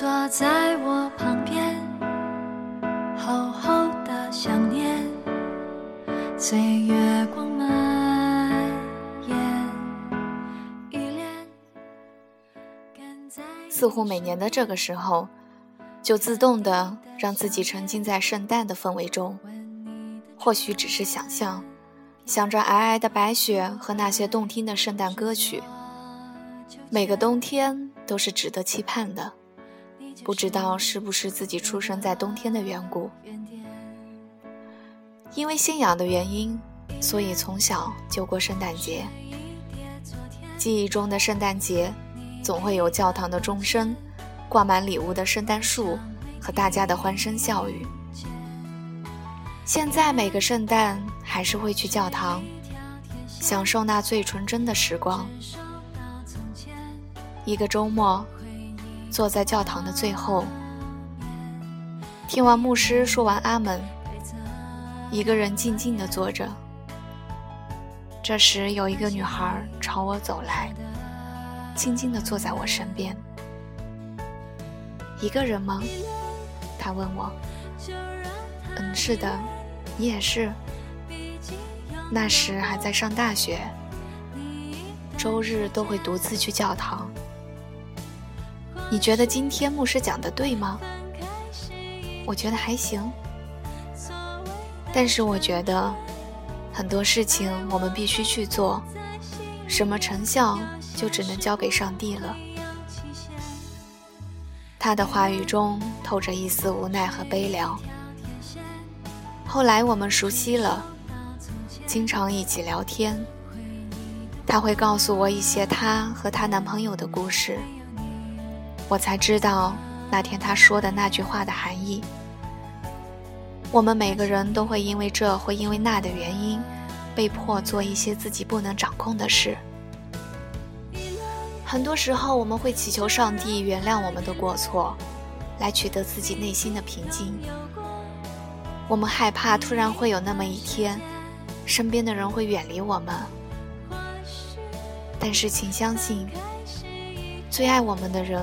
坐在我旁边，厚厚的想念，随月光蔓延。似乎每年的这个时候，就自动的让自己沉浸在圣诞的氛围中。或许只是想象，想着皑皑的白雪和那些动听的圣诞歌曲。每个冬天都是值得期盼的，不知道是不是自己出生在冬天的缘故。因为信仰的原因，所以从小就过圣诞节。记忆中的圣诞节，总会有教堂的钟声，挂满礼物的圣诞树和大家的欢声笑语。现在每个圣诞还是会去教堂，享受那最纯真的时光。一个周末，坐在教堂的最后，听完牧师说完阿门，一个人静静地坐着。这时，有一个女孩朝我走来，静静地坐在我身边。一个人吗？她问我。嗯，是的。你也是，那时还在上大学，周日都会独自去教堂。你觉得今天牧师讲的对吗？我觉得还行，但是我觉得很多事情我们必须去做，什么成效就只能交给上帝了。他的话语中透着一丝无奈和悲凉。后来我们熟悉了，经常一起聊天。他会告诉我一些她和她男朋友的故事，我才知道那天他说的那句话的含义。我们每个人都会因为这或因为那的原因，被迫做一些自己不能掌控的事。很多时候，我们会祈求上帝原谅我们的过错，来取得自己内心的平静。我们害怕突然会有那么一天，身边的人会远离我们。但是，请相信，最爱我们的人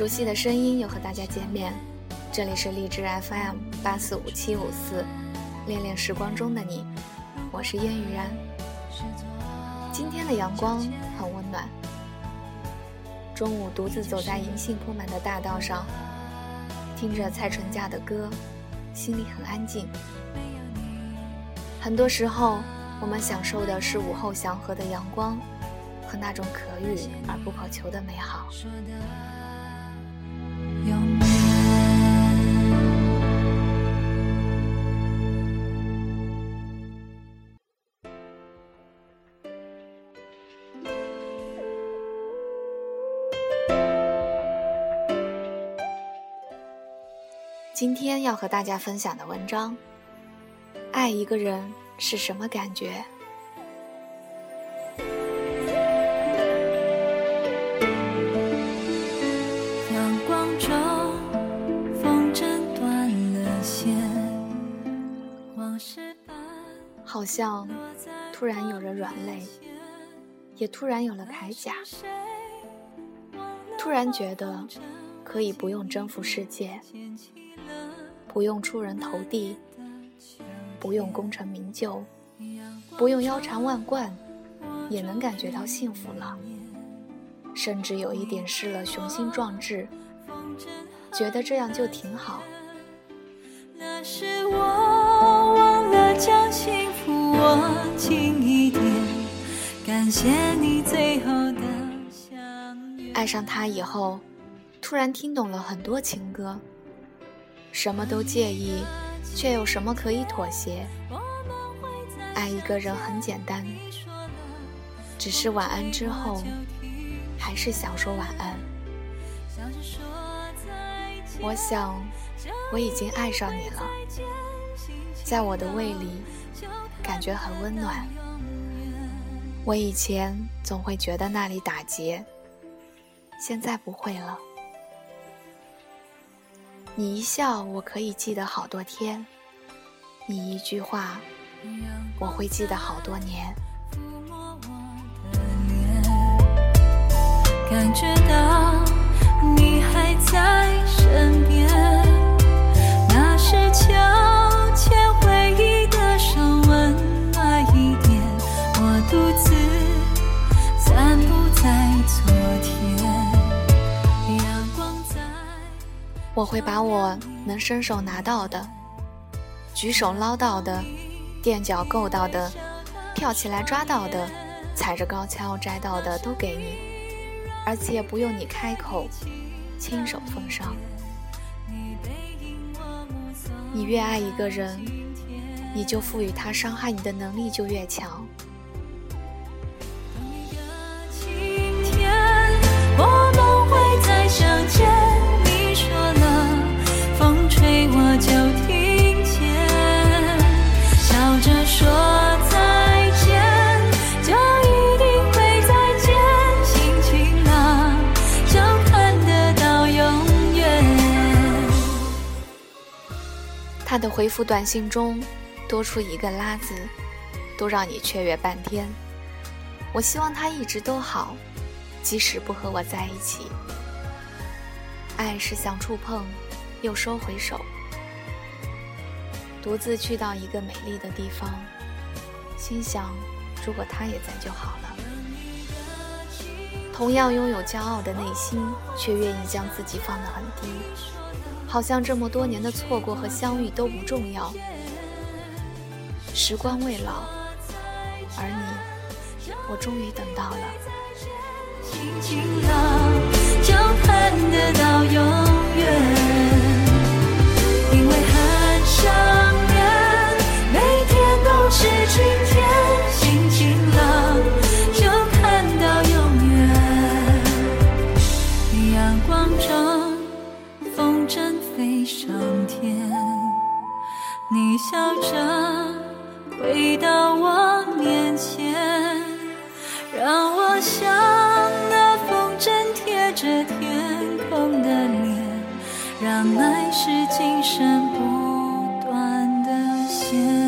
熟悉的声音又和大家见面，这里是荔枝 FM 八四五七五四，恋恋时光中的你，我是烟雨然。今天的阳光很温暖。中午独自走在银杏铺满的大道上，听着蔡淳佳的歌，心里很安静。很多时候，我们享受的是午后祥和的阳光。和那种可遇而不可求的美好。今天要和大家分享的文章：爱一个人是什么感觉？像突然有了软肋，也突然有了铠甲。突然觉得可以不用征服世界，不用出人头地，不用功成名就，不用腰缠万贯，也能感觉到幸福了。甚至有一点失了雄心壮志，觉得这样就挺好。那是我忘了将幸福握紧一点，感谢你最后的相遇。爱上他以后，突然听懂了很多情歌，什么都介意，却有什么可以妥协？爱一个人很简单，只是晚安之后，还是想说晚安。我想，我已经爱上你了，在我的胃里，感觉很温暖。我以前总会觉得那里打结，现在不会了。你一笑，我可以记得好多天；你一句话，我会记得好多年。感觉到你我会把我能伸手拿到的、举手捞到的、垫脚够到的、跳起来抓到的、踩着高跷摘到的都给你。而且不用你开口，亲手奉上。你越爱一个人，你就赋予他伤害你的能力就越强。他的回复短信中多出一个“拉”字，都让你雀跃半天。我希望他一直都好，即使不和我在一起。爱是想触碰，又收回手，独自去到一个美丽的地方，心想：如果他也在就好了。同样拥有骄傲的内心，却愿意将自己放得很低。好像这么多年的错过和相遇都不重要，时光未老，而你，我终于等到了。轻轻浪，就看得到永远，飞上天。你笑着回到我面前让我像那风筝贴着天空的脸让爱是今生不断的线。